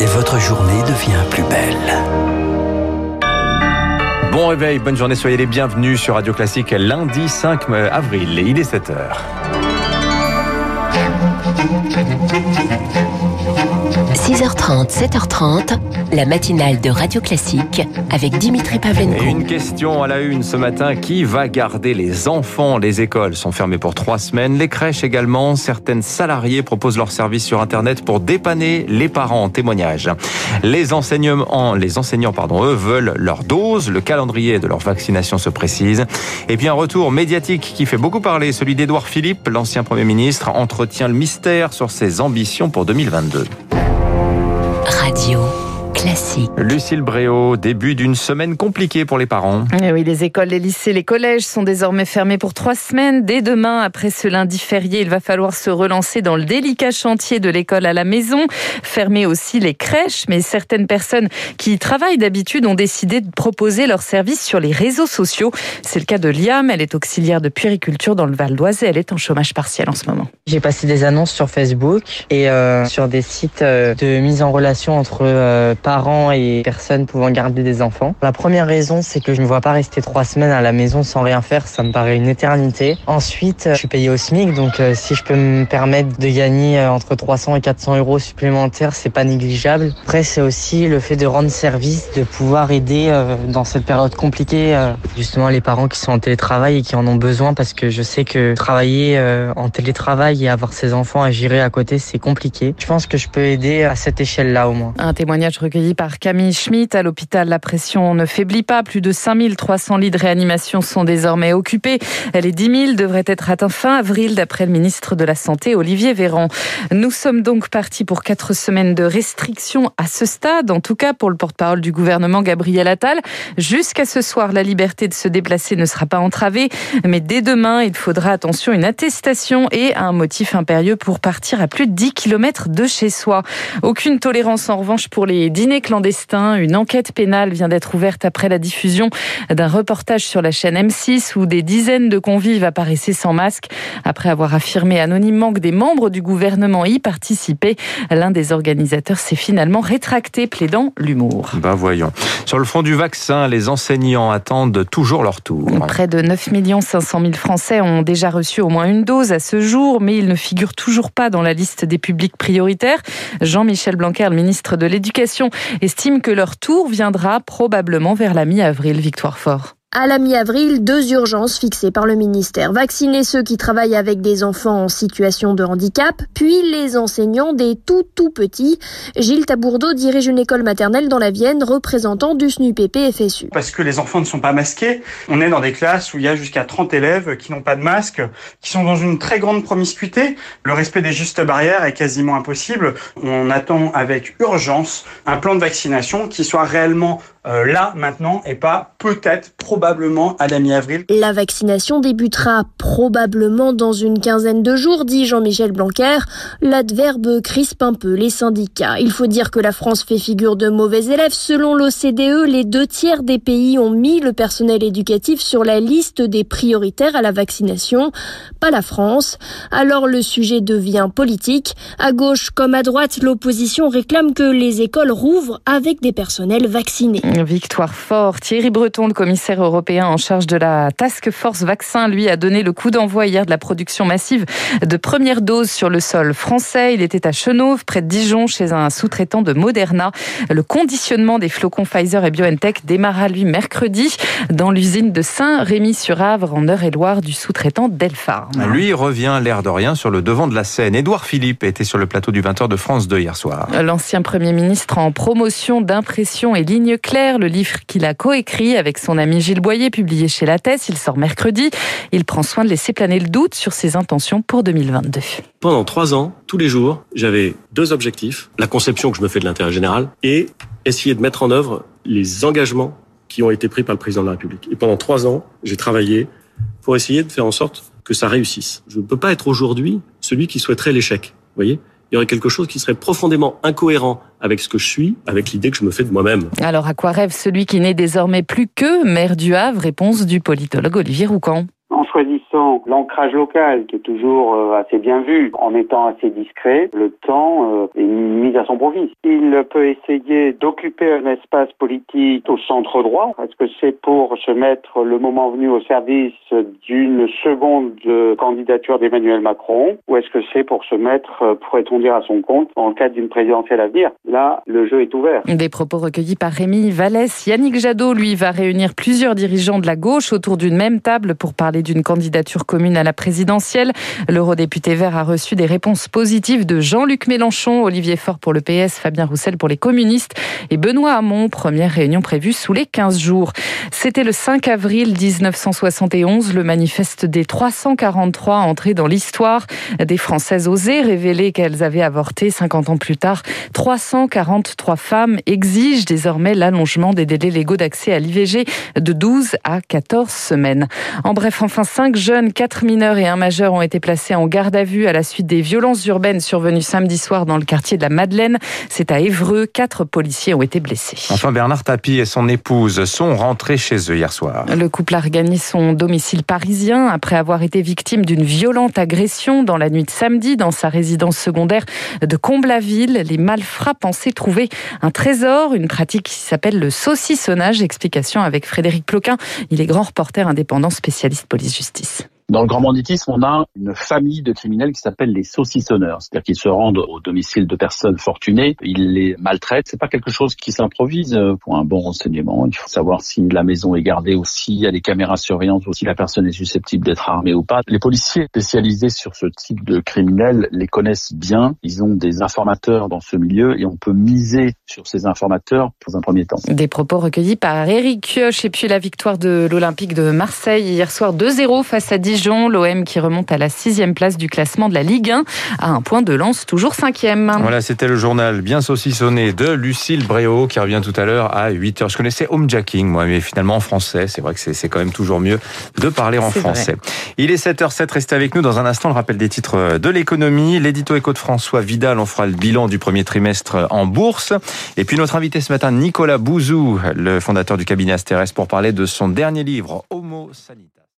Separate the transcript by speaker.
Speaker 1: Et votre journée devient plus belle.
Speaker 2: Bon réveil, bonne journée, soyez les bienvenus sur Radio Classique lundi 5 avril et il est 7h.
Speaker 3: 6h30, 7h30, la matinale de Radio Classique avec Dimitri Pavlenko.
Speaker 2: Une question à la une ce matin, qui va garder les enfants? Les écoles sont fermées pour trois semaines, les crèches également. Certaines salariés proposent leurs services sur Internet pour dépanner les parents. Témoignage. Les enseignants, les enseignants pardon, eux, veulent leur dose. Le calendrier de leur vaccination se précise. Et puis un retour médiatique qui fait beaucoup parler, celui d'Édouard Philippe, l'ancien Premier ministre, entretient le mystère sur ses ambitions pour 2022.
Speaker 3: Radio classique.
Speaker 2: Lucille Bréau, début d'une semaine compliquée pour les parents.
Speaker 4: Eh oui, les écoles, les lycées, les collèges sont désormais fermés pour trois semaines. Dès demain, après ce lundi férié, il va falloir se relancer dans le délicat chantier de l'école à la maison. Fermer aussi les crèches, mais certaines personnes qui travaillent d'habitude ont décidé de proposer leurs services sur les réseaux sociaux. C'est le cas de Liam, elle est auxiliaire de puériculture dans le Val d'Oise et elle est en chômage partiel en ce moment.
Speaker 5: J'ai passé des annonces sur Facebook et euh, sur des sites euh, de mise en relation entre euh, parents et personnes pouvant garder des enfants. La première raison, c'est que je ne vois pas rester trois semaines à la maison sans rien faire, ça me paraît une éternité. Ensuite, je suis payé au SMIC, donc euh, si je peux me permettre de gagner euh, entre 300 et 400 euros supplémentaires, c'est pas négligeable. Après, c'est aussi le fait de rendre service, de pouvoir aider euh, dans cette période compliquée, justement les parents qui sont en télétravail et qui en ont besoin, parce que je sais que travailler en télétravail et avoir ses enfants à gérer à côté, c'est compliqué. Je pense que je peux aider à cette échelle-là au moins.
Speaker 4: Un témoignage par Camille Schmitt. À l'hôpital, la pression ne faiblit pas. Plus de 5300 lits de réanimation sont désormais occupés. Les 10 000 devraient être atteints fin avril, d'après le ministre de la Santé, Olivier Véran. Nous sommes donc partis pour quatre semaines de restrictions à ce stade, en tout cas pour le porte-parole du gouvernement, Gabriel Attal. Jusqu'à ce soir, la liberté de se déplacer ne sera pas entravée, mais dès demain, il faudra, attention, une attestation et un motif impérieux pour partir à plus de 10 km de chez soi. Aucune tolérance en revanche pour les dîners clandestins. Une enquête pénale vient d'être ouverte après la diffusion d'un reportage sur la chaîne M6 où des dizaines de convives apparaissaient sans masque. Après avoir affirmé anonymement que des membres du gouvernement y participaient, l'un des organisateurs s'est finalement rétracté, plaidant l'humour.
Speaker 2: Bah voyons. Sur le front du vaccin, les enseignants attendent toujours leur tour.
Speaker 4: Près de 9 500 000 Français ont déjà reçu au moins une dose à ce jour, mais ils ne figurent toujours pas dans la liste des publics prioritaires. Jean-Michel Blanquer, le ministre de l'Éducation, estime que leur tour viendra probablement vers la mi-avril. Victoire Fort.
Speaker 6: À la mi-avril, deux urgences fixées par le ministère. Vacciner ceux qui travaillent avec des enfants en situation de handicap, puis les enseignants des tout tout petits. Gilles Tabourdeau dirige une école maternelle dans la Vienne, représentant du SNUPP FSU.
Speaker 7: Parce que les enfants ne sont pas masqués. On est dans des classes où il y a jusqu'à 30 élèves qui n'ont pas de masque, qui sont dans une très grande promiscuité. Le respect des justes barrières est quasiment impossible. On attend avec urgence un plan de vaccination qui soit réellement euh, là maintenant et pas peut-être probablement à la mi-avril.
Speaker 6: La vaccination débutera probablement dans une quinzaine de jours, dit Jean-Michel Blanquer. L'adverbe crispe un peu les syndicats. Il faut dire que la France fait figure de mauvais élèves. Selon l'OCDE, les deux tiers des pays ont mis le personnel éducatif sur la liste des prioritaires à la vaccination, pas la France. Alors le sujet devient politique. À gauche comme à droite, l'opposition réclame que les écoles rouvrent avec des personnels vaccinés.
Speaker 4: Victoire fort. Thierry Breton, le commissaire européen en charge de la Task Force Vaccin, lui a donné le coup d'envoi hier de la production massive de premières doses sur le sol français. Il était à Chenauve, près de Dijon, chez un sous-traitant de Moderna. Le conditionnement des flocons Pfizer et BioNTech démarra lui mercredi dans l'usine de Saint-Rémy-sur-Avre en Eure-et-Loire du sous-traitant Delpharm.
Speaker 2: Lui revient l'air de rien sur le devant de la scène. Édouard Philippe était sur le plateau du 20h de France 2 hier soir.
Speaker 4: L'ancien Premier ministre en promotion d'impression et ligne claire, le livre qu'il a coécrit avec son ami Gilles Boyer, publié chez Lattès, il sort mercredi. Il prend soin de laisser planer le doute sur ses intentions pour 2022.
Speaker 8: Pendant trois ans, tous les jours, j'avais deux objectifs. La conception que je me fais de l'intérêt général et essayer de mettre en œuvre les engagements qui ont été pris par le président de la République. Et pendant trois ans, j'ai travaillé pour essayer de faire en sorte que ça réussisse. Je ne peux pas être aujourd'hui celui qui souhaiterait l'échec. Vous voyez? Il y aurait quelque chose qui serait profondément incohérent avec ce que je suis, avec l'idée que je me fais de moi-même.
Speaker 4: Alors à quoi rêve celui qui n'est désormais plus que maire du Havre? Réponse du politologue Olivier Roucan.
Speaker 9: En choisissant l'ancrage local qui est toujours euh, assez bien vu, en étant assez discret, le temps euh, est mis à son profit. Il peut essayer d'occuper un espace politique au centre droit. Est-ce que c'est pour se mettre le moment venu au service d'une seconde candidature d'Emmanuel Macron? Ou est-ce que c'est pour se mettre, pourrait-on dire, à son compte en cas d'une présidentielle à venir? Là, le jeu est ouvert.
Speaker 4: Des propos recueillis par Rémi Vallès. Yannick Jadot, lui, va réunir plusieurs dirigeants de la gauche autour d'une même table pour parler d'une candidature commune à la présidentielle. L'eurodéputé vert a reçu des réponses positives de Jean-Luc Mélenchon, Olivier Faure pour le PS, Fabien Roussel pour les communistes et Benoît Hamon, première réunion prévue sous les 15 jours. C'était le 5 avril 1971, le manifeste des 343 entré dans l'histoire. Des Françaises osées révéler qu'elles avaient avorté 50 ans plus tard. 343 femmes exigent désormais l'allongement des délais légaux d'accès à l'IVG de 12 à 14 semaines. En bref, enfin, cinq jeunes, quatre mineurs et un majeur ont été placés en garde à vue à la suite des violences urbaines survenues samedi soir dans le quartier de la Madeleine. C'est à Évreux. Quatre policiers ont été blessés.
Speaker 2: Enfin, Bernard Tapie et son épouse sont rentrés chez eux hier soir.
Speaker 4: Le couple a regagné son domicile parisien après avoir été victime d'une violente agression dans la nuit de samedi dans sa résidence secondaire de Comblaville. Les malfrats pensaient trouver un trésor, une pratique qui s'appelle le saucissonnage. Explication avec Frédéric Ploquin. Il est grand reporter indépendant spécialiste police-justice.
Speaker 10: Dans le grand banditisme, on a une famille de criminels qui s'appelle les saucissonneurs, c'est-à-dire qu'ils se rendent au domicile de personnes fortunées, ils les maltraitent. C'est pas quelque chose qui s'improvise euh, pour un bon renseignement. Il faut savoir si la maison est gardée ou s'il y a des caméras surveillance ou si la personne est susceptible d'être armée ou pas. Les policiers spécialisés sur ce type de criminels les connaissent bien. Ils ont des informateurs dans ce milieu et on peut miser sur ces informateurs pour un premier temps.
Speaker 4: Des propos recueillis par Eric Kioch et puis la victoire de l'Olympique de Marseille hier soir 2-0 face à 10 l'OM qui remonte à la sixième place du classement de la Ligue 1, à un point de lance, toujours cinquième.
Speaker 2: Voilà, c'était le journal bien saucissonné de Lucille Bréau qui revient tout à l'heure à 8h. Je connaissais homejacking, moi, mais finalement en français, c'est vrai que c'est quand même toujours mieux de parler en français. Il est 7h07, restez avec nous dans un instant, le rappel des titres de l'économie. L'édito éco de François Vidal, on fera le bilan du premier trimestre en bourse. Et puis notre invité ce matin, Nicolas Bouzou, le fondateur du cabinet Asteres, pour parler de son dernier livre, Homo Sanitas.